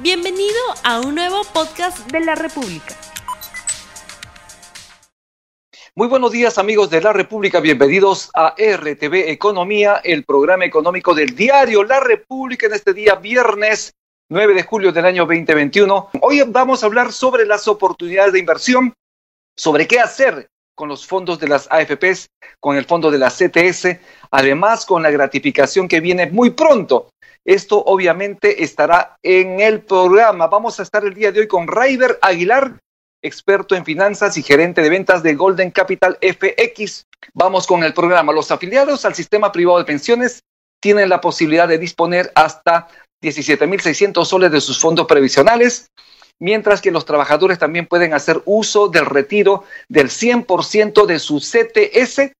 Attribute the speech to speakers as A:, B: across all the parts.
A: Bienvenido a un nuevo podcast de la República.
B: Muy buenos días amigos de la República, bienvenidos a RTV Economía, el programa económico del diario La República en este día viernes 9 de julio del año 2021. Hoy vamos a hablar sobre las oportunidades de inversión, sobre qué hacer con los fondos de las AFPs, con el fondo de la CTS, además con la gratificación que viene muy pronto esto obviamente estará en el programa. Vamos a estar el día de hoy con Raider Aguilar, experto en finanzas y gerente de ventas de Golden Capital FX. Vamos con el programa. Los afiliados al sistema privado de pensiones tienen la posibilidad de disponer hasta 17.600 soles de sus fondos previsionales, mientras que los trabajadores también pueden hacer uso del retiro del 100% de su CTS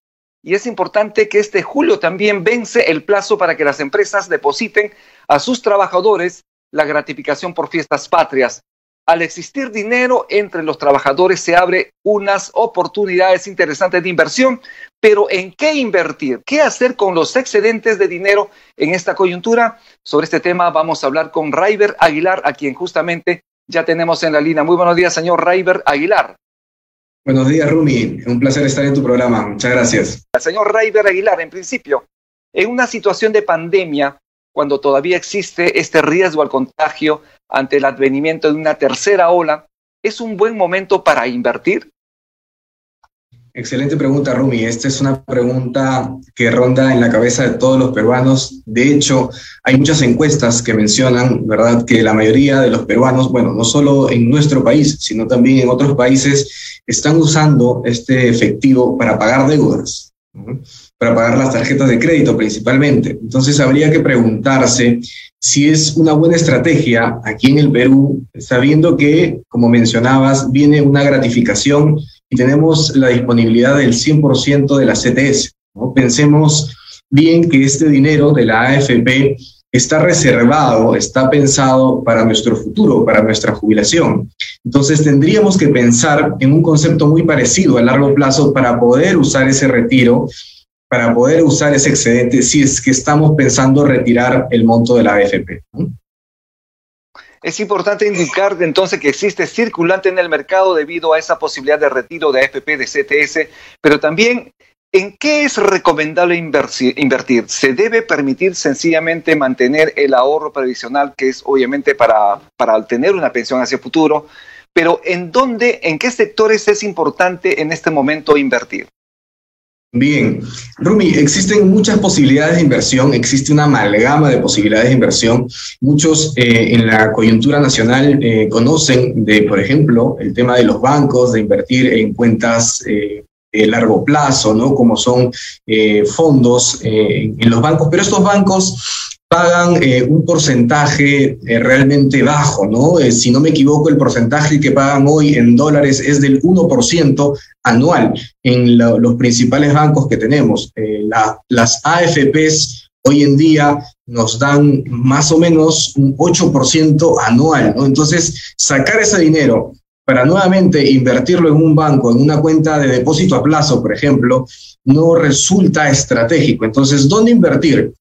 B: y es importante que este julio también vence el plazo para que las empresas depositen a sus trabajadores la gratificación por fiestas patrias. Al existir dinero entre los trabajadores se abre unas oportunidades interesantes de inversión, pero ¿en qué invertir? ¿Qué hacer con los excedentes de dinero en esta coyuntura? Sobre este tema vamos a hablar con Raiber Aguilar, a quien justamente ya tenemos en la línea. Muy buenos días, señor Raiber Aguilar.
C: Buenos días, Rumi. Un placer estar en tu programa. Muchas gracias.
B: Señor Raiber Aguilar, en principio, en una situación de pandemia, cuando todavía existe este riesgo al contagio ante el advenimiento de una tercera ola, ¿es un buen momento para invertir?
C: Excelente pregunta, Rumi. Esta es una pregunta que ronda en la cabeza de todos los peruanos. De hecho, hay muchas encuestas que mencionan, ¿verdad?, que la mayoría de los peruanos, bueno, no solo en nuestro país, sino también en otros países, están usando este efectivo para pagar deudas, para pagar las tarjetas de crédito principalmente. Entonces, habría que preguntarse si es una buena estrategia aquí en el Perú, sabiendo que, como mencionabas, viene una gratificación y tenemos la disponibilidad del 100% de la CTS. ¿no? Pensemos bien que este dinero de la AFP está reservado, está pensado para nuestro futuro, para nuestra jubilación. Entonces tendríamos que pensar en un concepto muy parecido a largo plazo para poder usar ese retiro, para poder usar ese excedente si es que estamos pensando retirar el monto de la AFP. ¿no?
B: Es importante indicar entonces que existe circulante en el mercado debido a esa posibilidad de retiro de AFP, de CTS, pero también ¿En qué es recomendable invertir? ¿Se debe permitir sencillamente mantener el ahorro previsional, que es obviamente para, para tener una pensión hacia el futuro? Pero ¿en dónde, en qué sectores es importante en este momento invertir?
C: Bien, Rumi, existen muchas posibilidades de inversión, existe una amalgama de posibilidades de inversión. Muchos eh, en la coyuntura nacional eh, conocen de, por ejemplo, el tema de los bancos, de invertir en cuentas eh, de largo plazo, ¿no? Como son fondos en los bancos, pero estos bancos pagan eh, un porcentaje eh, realmente bajo, ¿no? Eh, si no me equivoco, el porcentaje que pagan hoy en dólares es del 1% anual en la, los principales bancos que tenemos. La, las AFPs hoy en día nos dan más o menos un 8% anual, ¿no? Entonces, sacar ese dinero para nuevamente invertirlo en un banco, en una cuenta de depósito a plazo, por ejemplo, no resulta estratégico. Entonces, ¿dónde invertir?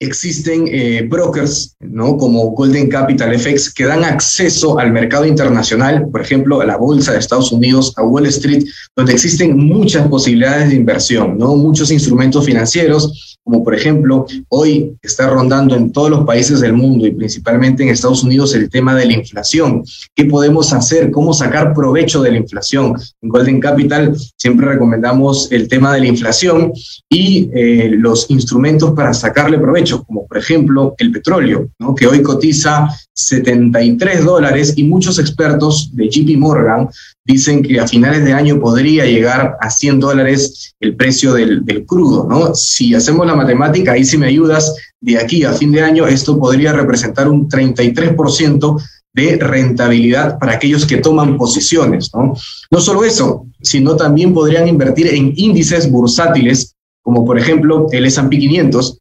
C: Existen eh, brokers, ¿no? Como Golden Capital FX, que dan acceso al mercado internacional, por ejemplo, a la bolsa de Estados Unidos, a Wall Street, donde existen muchas posibilidades de inversión, ¿no? Muchos instrumentos financieros, como por ejemplo, hoy está rondando en todos los países del mundo y principalmente en Estados Unidos el tema de la inflación. ¿Qué podemos hacer? ¿Cómo sacar provecho de la inflación? En Golden Capital siempre recomendamos el tema de la inflación y eh, los instrumentos para sacarle provecho, como por ejemplo el petróleo, ¿no? que hoy cotiza 73 dólares y muchos expertos de JP Morgan dicen que a finales de año podría llegar a 100 dólares el precio del, del, crudo, ¿no? Si hacemos la matemática, ahí si me ayudas, de aquí a fin de año esto podría representar un 33% de rentabilidad para aquellos que toman posiciones, ¿no? No solo eso, sino también podrían invertir en índices bursátiles, como por ejemplo el S&P 500,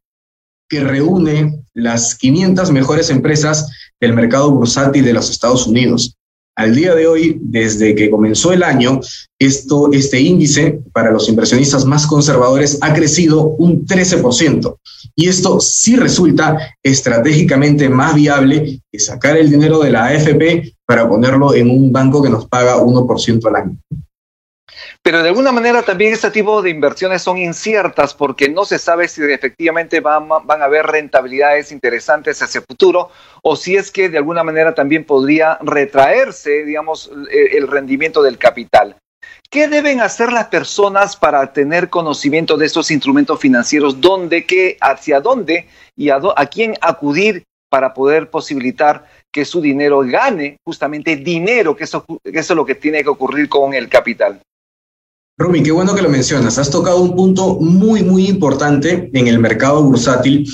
C: que reúne las 500 mejores empresas del mercado bursátil de los Estados Unidos. Al día de hoy, desde que comenzó el año, esto, este índice para los inversionistas más conservadores ha crecido un 13%. Y esto sí resulta estratégicamente más viable que sacar el dinero de la AFP para ponerlo en un banco que nos paga 1% al año.
B: Pero de alguna manera también este tipo de inversiones son inciertas porque no se sabe si efectivamente van, van a haber rentabilidades interesantes hacia el futuro o si es que de alguna manera también podría retraerse, digamos, el rendimiento del capital. ¿Qué deben hacer las personas para tener conocimiento de estos instrumentos financieros? ¿Dónde, qué, hacia dónde y a, a quién acudir para poder posibilitar que su dinero gane justamente dinero, que eso, que eso es lo que tiene que ocurrir con el capital?
C: Rumi, qué bueno que lo mencionas. Has tocado un punto muy, muy importante en el mercado bursátil.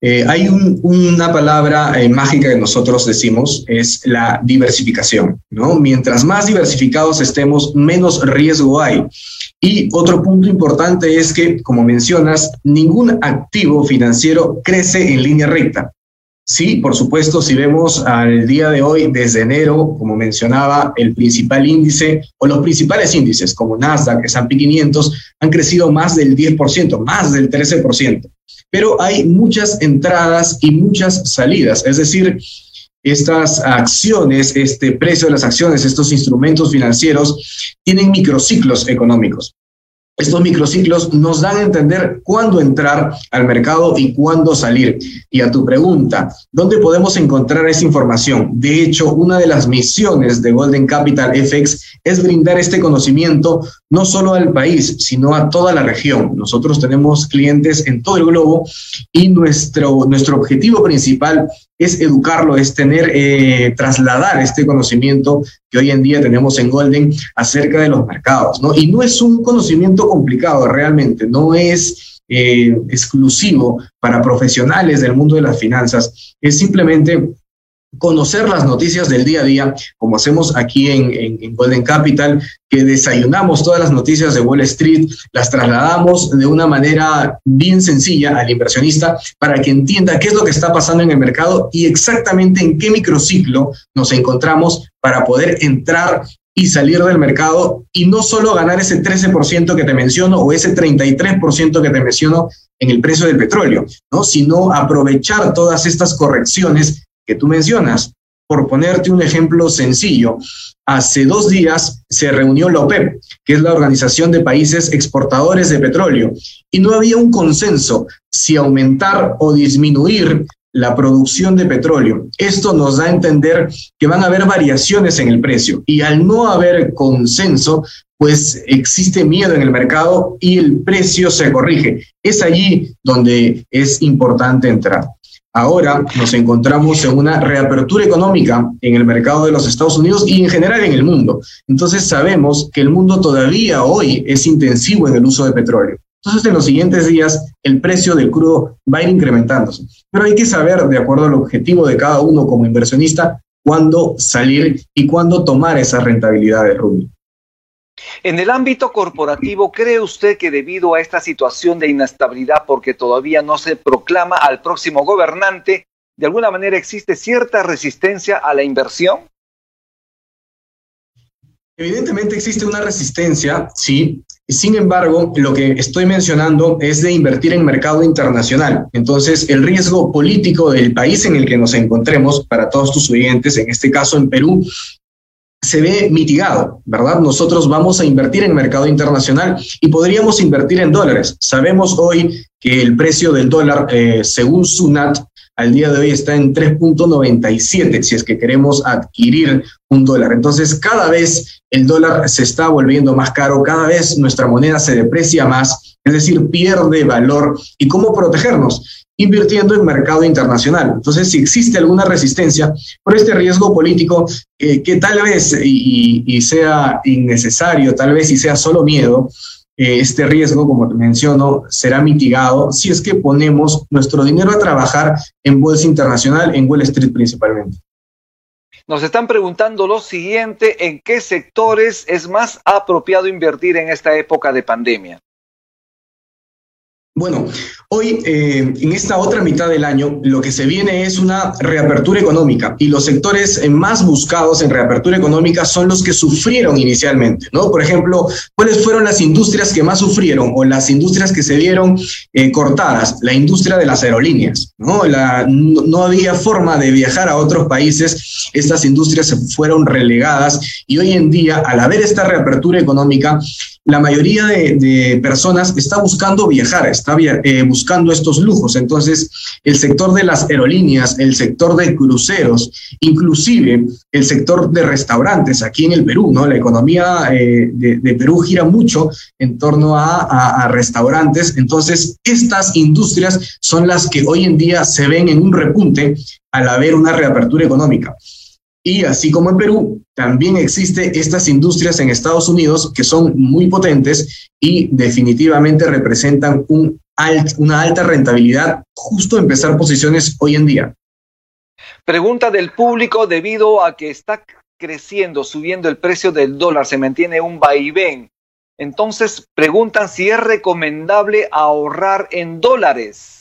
C: Eh, hay una palabra eh, mágica que nosotros decimos, es la diversificación. ¿no? Mientras más diversificados estemos, menos riesgo hay. Y otro punto importante es que, como mencionas, ningún activo financiero crece en línea recta. Sí, por supuesto, si vemos al día de hoy, desde enero, como mencionaba, el principal índice o los principales índices como Nasdaq, S&P 500, han crecido más del 10%, más del 13%. Pero hay muchas entradas y muchas salidas, es decir, estas acciones, este precio de las acciones, estos instrumentos financieros tienen microciclos económicos. Estos microciclos nos dan a entender cuándo entrar al mercado y cuándo salir. Y a tu pregunta, ¿dónde podemos encontrar esa información? De hecho, una de las misiones de Golden Capital FX es brindar este conocimiento no solo al país, sino a toda la región. Nosotros tenemos clientes en todo el globo y nuestro, nuestro objetivo principal es educarlo, es tener, eh, trasladar este conocimiento que hoy en día tenemos en Golden acerca de los mercados, ¿no? Y no es un conocimiento complicado realmente, no es eh, exclusivo para profesionales del mundo de las finanzas, es simplemente conocer las noticias del día a día, como hacemos aquí en, Golden Capital, que desayunamos todas las noticias de Wall Street, las trasladamos de una manera bien sencilla al inversionista para que entienda qué es lo que está pasando en el mercado y exactamente en qué microciclo nos encontramos para poder entrar y salir del mercado y no solo ganar ese 13% que te menciono o ese 33% que te menciono en el precio del petróleo, ¿no? sino aprovechar todas estas correcciones que tú mencionas. Por ponerte un ejemplo sencillo, hace dos días se reunió la OPEP, que es la Organización de Países Exportadores de Petróleo, y no había un consenso si aumentar o disminuir la producción de petróleo. Esto nos da a entender que van a haber variaciones en el precio y al no haber consenso, pues existe miedo en el mercado y el precio se corrige. Es allí donde es importante entrar. Ahora nos encontramos en una reapertura económica en el mercado de los Estados Unidos y en general en el mundo. Entonces sabemos que el mundo todavía hoy es intensivo en el uso de petróleo. Entonces en los siguientes días el precio del crudo va a ir incrementándose. Pero hay que saber, de acuerdo al objetivo de cada uno como inversionista, cuándo salir y cuándo tomar esa rentabilidad de Rubio.
B: En el ámbito corporativo, ¿cree usted que debido a esta situación de inestabilidad, porque todavía no se proclama al próximo gobernante, de alguna manera existe cierta resistencia a la inversión?
C: Evidentemente existe una resistencia, sí. Sin embargo, lo que estoy mencionando es de invertir en mercado internacional. Entonces, el riesgo político del país en el que nos encontremos, para todos tus oyentes, en este caso en Perú, se ve mitigado, ¿verdad? Nosotros vamos a invertir en mercado internacional y podríamos invertir en dólares. Sabemos hoy que el precio del dólar, eh, según SUNAT, al día de hoy está en 3.97 si es que queremos adquirir un dólar. Entonces, cada vez el dólar se está volviendo más caro, cada vez nuestra moneda se deprecia más, es decir, pierde valor. ¿Y cómo protegernos? invirtiendo en mercado internacional. Entonces, si existe alguna resistencia por este riesgo político eh, que tal vez y, sea innecesario, tal vez y sea solo miedo, este riesgo, como te menciono, será mitigado si es que ponemos nuestro dinero a trabajar en bolsa internacional, en Wall Street principalmente.
B: Nos están preguntando lo siguiente, ¿en qué sectores es más apropiado invertir en esta época de pandemia?
C: Bueno, hoy eh, en esta otra mitad del año lo que se viene es una reapertura económica y los sectores eh, más buscados en reapertura económica son los que sufrieron inicialmente, ¿no? Por ejemplo, ¿cuáles fueron las industrias que más sufrieron o las industrias que se vieron eh, cortadas? La industria de las aerolíneas, ¿no? La, no, había forma de viajar a otros países, estas industrias se fueron relegadas y hoy en día, al haber esta reapertura económica, la mayoría de, personas está buscando viajar, está eh, buscando estos lujos. Entonces, el sector de las aerolíneas, el sector de cruceros, inclusive el sector de restaurantes aquí en el Perú, ¿no? La economía eh, de, Perú gira mucho en torno a restaurantes. Entonces, estas industrias son las que hoy en día se ven en un repunte al haber una reapertura económica. Y así como en Perú, también existen estas industrias en Estados Unidos que son muy potentes y definitivamente representan un una alta rentabilidad justo empezar posiciones hoy en día.
B: Pregunta del público debido a que está creciendo, subiendo el precio del dólar, se mantiene un vaivén. Entonces preguntan si es recomendable ahorrar en dólares.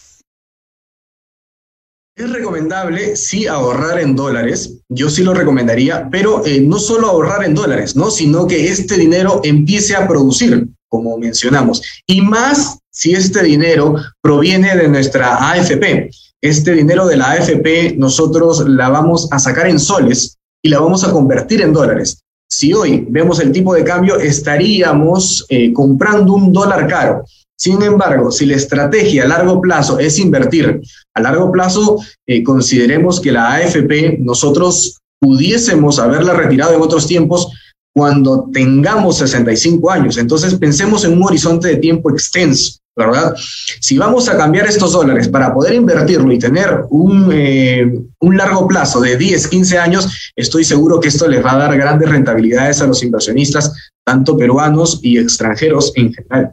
C: Es recomendable, sí, ahorrar en dólares. Yo sí lo recomendaría, pero eh, no solo ahorrar en dólares, ¿no? Sino que este dinero empiece a producir, como mencionamos. Y más si este dinero proviene de nuestra AFP. Este dinero de la AFP nosotros la vamos a sacar en soles y la vamos a convertir en dólares. Si hoy vemos el tipo de cambio, estaríamos eh, comprando un dólar caro. Sin embargo, si la estrategia a largo plazo es invertir, a largo plazo eh, consideremos que la AFP nosotros pudiésemos haberla retirado en otros tiempos cuando tengamos 65 años. Entonces pensemos en un horizonte de tiempo extenso, ¿verdad? Si vamos a cambiar estos dólares para poder invertirlo y tener un, eh, un largo plazo de 10, 15 años, estoy seguro que esto les va a dar grandes rentabilidades a los inversionistas, tanto peruanos y extranjeros en general.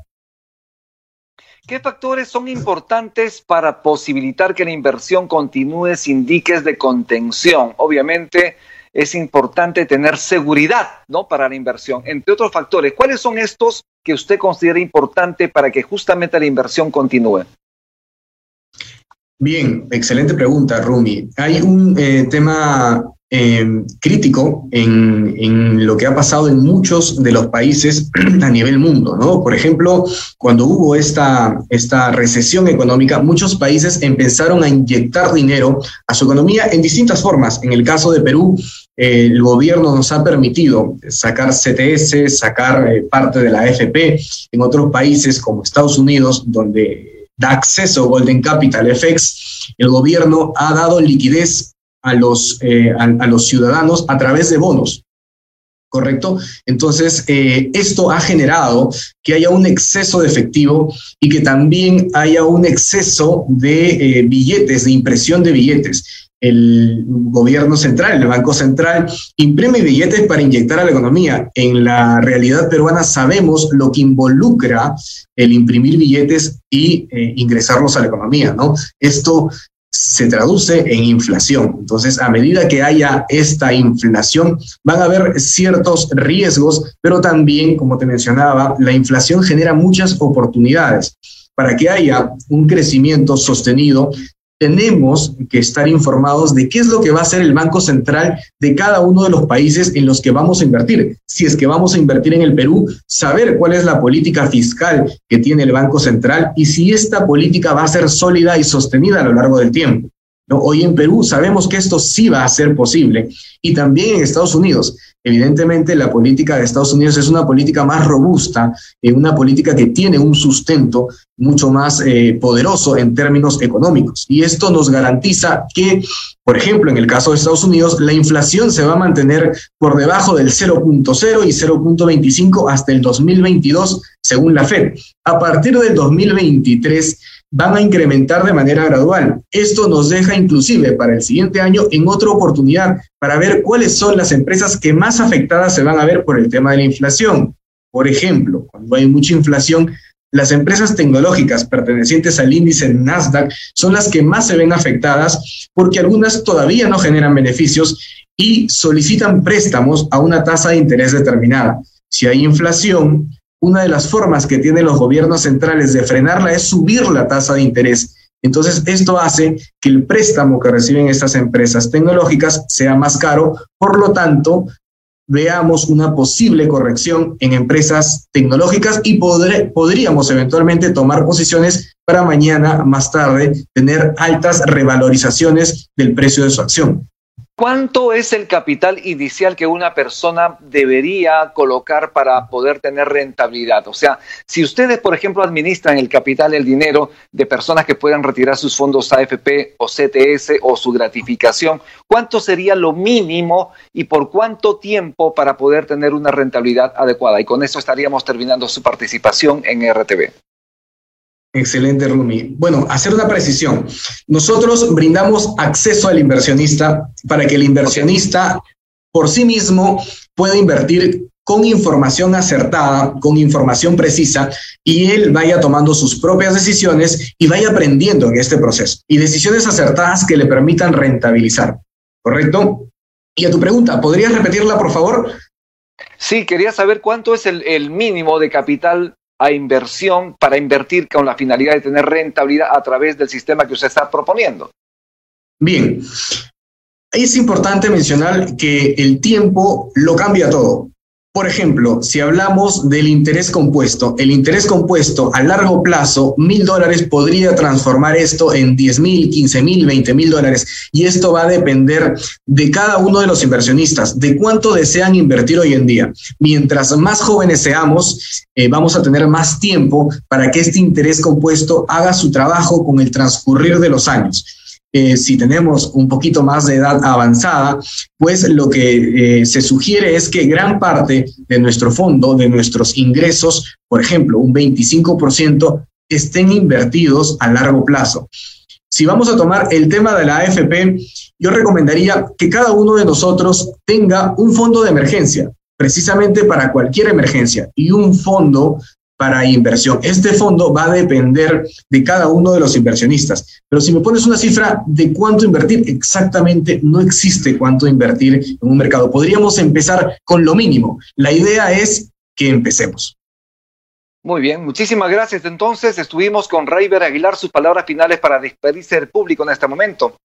B: ¿Qué factores son importantes para posibilitar que la inversión continúe sin diques de contención? Obviamente es importante tener seguridad, ¿no? Para la inversión, entre otros factores. ¿Cuáles son estos que usted considera importante para que justamente la inversión continúe?
C: Bien, excelente pregunta, Rumi. Hay un eh, tema Em, crítico en, lo que ha pasado en muchos de los países a nivel mundo. Por ejemplo, cuando hubo esta, esta recesión económica, muchos países empezaron a inyectar dinero a su economía en distintas formas. En el caso de Perú, el gobierno nos ha permitido sacar CTS, sacar eh, parte de la AFP. En otros países como Estados Unidos, donde da acceso Golden Capital FX, el gobierno ha dado liquidez a los, eh, a, los ciudadanos a través de bonos. ¿correcto? Entonces, eh, esto ha generado que haya un exceso de efectivo y que también haya un exceso de eh, billetes, de impresión de billetes. El gobierno central, el Banco Central, imprime billetes para inyectar a la economía. En la realidad peruana sabemos lo que involucra el imprimir billetes y ingresarlos a la economía, ¿no? Esto se traduce en inflación. Entonces, a medida que haya esta inflación, van a haber ciertos riesgos, pero también, como te mencionaba, la inflación genera muchas oportunidades. Para que haya un crecimiento sostenido, tenemos que estar informados de qué es lo que va a hacer el Banco Central de cada uno de los países en los que vamos a invertir. Si es que vamos a invertir en el Perú, saber cuál es la política fiscal que tiene el Banco Central y si esta política va a ser sólida y sostenida a lo largo del tiempo. Hoy en Perú sabemos que esto sí va a ser posible y también en Estados Unidos. Evidentemente, la política de Estados Unidos es una política más robusta, eh, una política que tiene un sustento mucho más eh, poderoso en términos económicos. Y esto nos garantiza que, por ejemplo, en el caso de Estados Unidos, la inflación se va a mantener por debajo del 0.0 y 0.25 hasta el 2022, según la Fed. A partir del 2023, van a incrementar de manera gradual. Esto nos deja inclusive para el siguiente año en otra oportunidad para ver cuáles son las empresas que más afectadas se van a ver por el tema de la inflación. Por ejemplo, cuando hay mucha inflación, las empresas tecnológicas pertenecientes al índice Nasdaq son las que más se ven afectadas porque algunas todavía no generan beneficios y solicitan préstamos a una tasa de interés determinada. Si hay inflación, una de las formas que tienen los gobiernos centrales de frenarla es subir la tasa de interés. Entonces, esto hace que el préstamo que reciben estas empresas tecnológicas sea más caro, por lo tanto, veamos una posible corrección en empresas tecnológicas y podríamos eventualmente tomar posiciones para mañana, más tarde, tener altas revalorizaciones del precio de su acción.
B: ¿Cuánto es el capital inicial que una persona debería colocar para poder tener rentabilidad? O sea, si ustedes, por ejemplo, administran el capital, el dinero de personas que puedan retirar sus fondos AFP o CTS o su gratificación, ¿cuánto sería lo mínimo y por cuánto tiempo para poder tener una rentabilidad adecuada? Y con eso estaríamos terminando su participación en RTV.
C: Excelente, Rumi. Bueno, hacer una precisión. Nosotros brindamos acceso al inversionista para que el inversionista por sí mismo pueda invertir con información acertada, con información precisa, y él vaya tomando sus propias decisiones y vaya aprendiendo en este proceso. Y decisiones acertadas que le permitan rentabilizar. ¿Correcto? Y a tu pregunta, ¿podrías repetirla, por favor?
B: Sí, quería saber cuánto es el, el mínimo de capital a inversión para invertir con la finalidad de tener rentabilidad a través del sistema que usted está proponiendo.
C: Bien, es importante mencionar que el tiempo lo cambia todo. Por ejemplo, si hablamos del interés compuesto, el interés compuesto a largo plazo, mil dólares podría transformar esto en diez mil, quince mil, veinte mil dólares. Y esto va a depender de cada uno de los inversionistas, de cuánto desean invertir hoy en día. Mientras más jóvenes seamos, eh, vamos a tener más tiempo para que este interés compuesto haga su trabajo con el transcurrir de los años. Eh, si tenemos un poquito más de edad avanzada, pues lo que eh, se sugiere es que gran parte de nuestro fondo, de nuestros ingresos, por ejemplo, un 25%, estén invertidos a largo plazo. Si vamos a tomar el tema de la AFP, yo recomendaría que cada uno de nosotros tenga un fondo de emergencia, precisamente para cualquier emergencia, y un fondo para inversión. Este fondo va a depender de cada uno de los inversionistas. Pero si me pones una cifra de cuánto invertir, exactamente no existe cuánto invertir en un mercado. Podríamos empezar con lo mínimo. La idea es que empecemos.
B: Muy bien, muchísimas gracias. Entonces estuvimos con Rayber Aguilar, sus palabras finales para despedirse del público en este momento.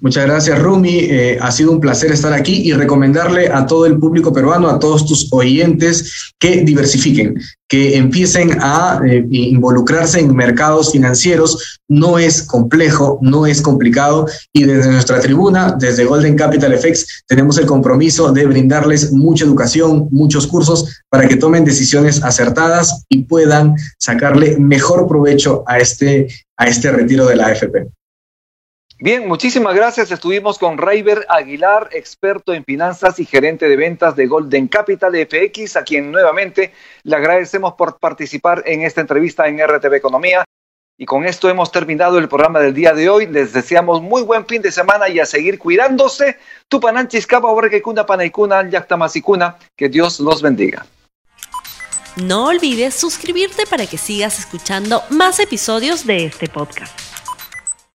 C: Muchas gracias, Rumi. Eh, ha sido un placer estar aquí y recomendarle a todo el público peruano, a todos tus oyentes, que diversifiquen, que empiecen a eh, involucrarse en mercados financieros. No es complejo, no es complicado y desde nuestra tribuna, desde Golden Capital FX, tenemos el compromiso de brindarles mucha educación, muchos cursos para que tomen decisiones acertadas y puedan sacarle mejor provecho a este, a este retiro de la AFP.
B: Bien, muchísimas gracias. Estuvimos con Rayber Aguilar, experto en finanzas y gerente de ventas de Golden Capital FX, a quien nuevamente le agradecemos por participar en esta entrevista en RTV Economía. Y con esto hemos terminado el programa del día de hoy. Les deseamos muy buen fin de semana y a seguir cuidándose. Tupananchis, Capa, Kuna, Panaikuna, Yactamasikuna. Que Dios los bendiga.
A: No olvides suscribirte para que sigas escuchando más episodios de este podcast.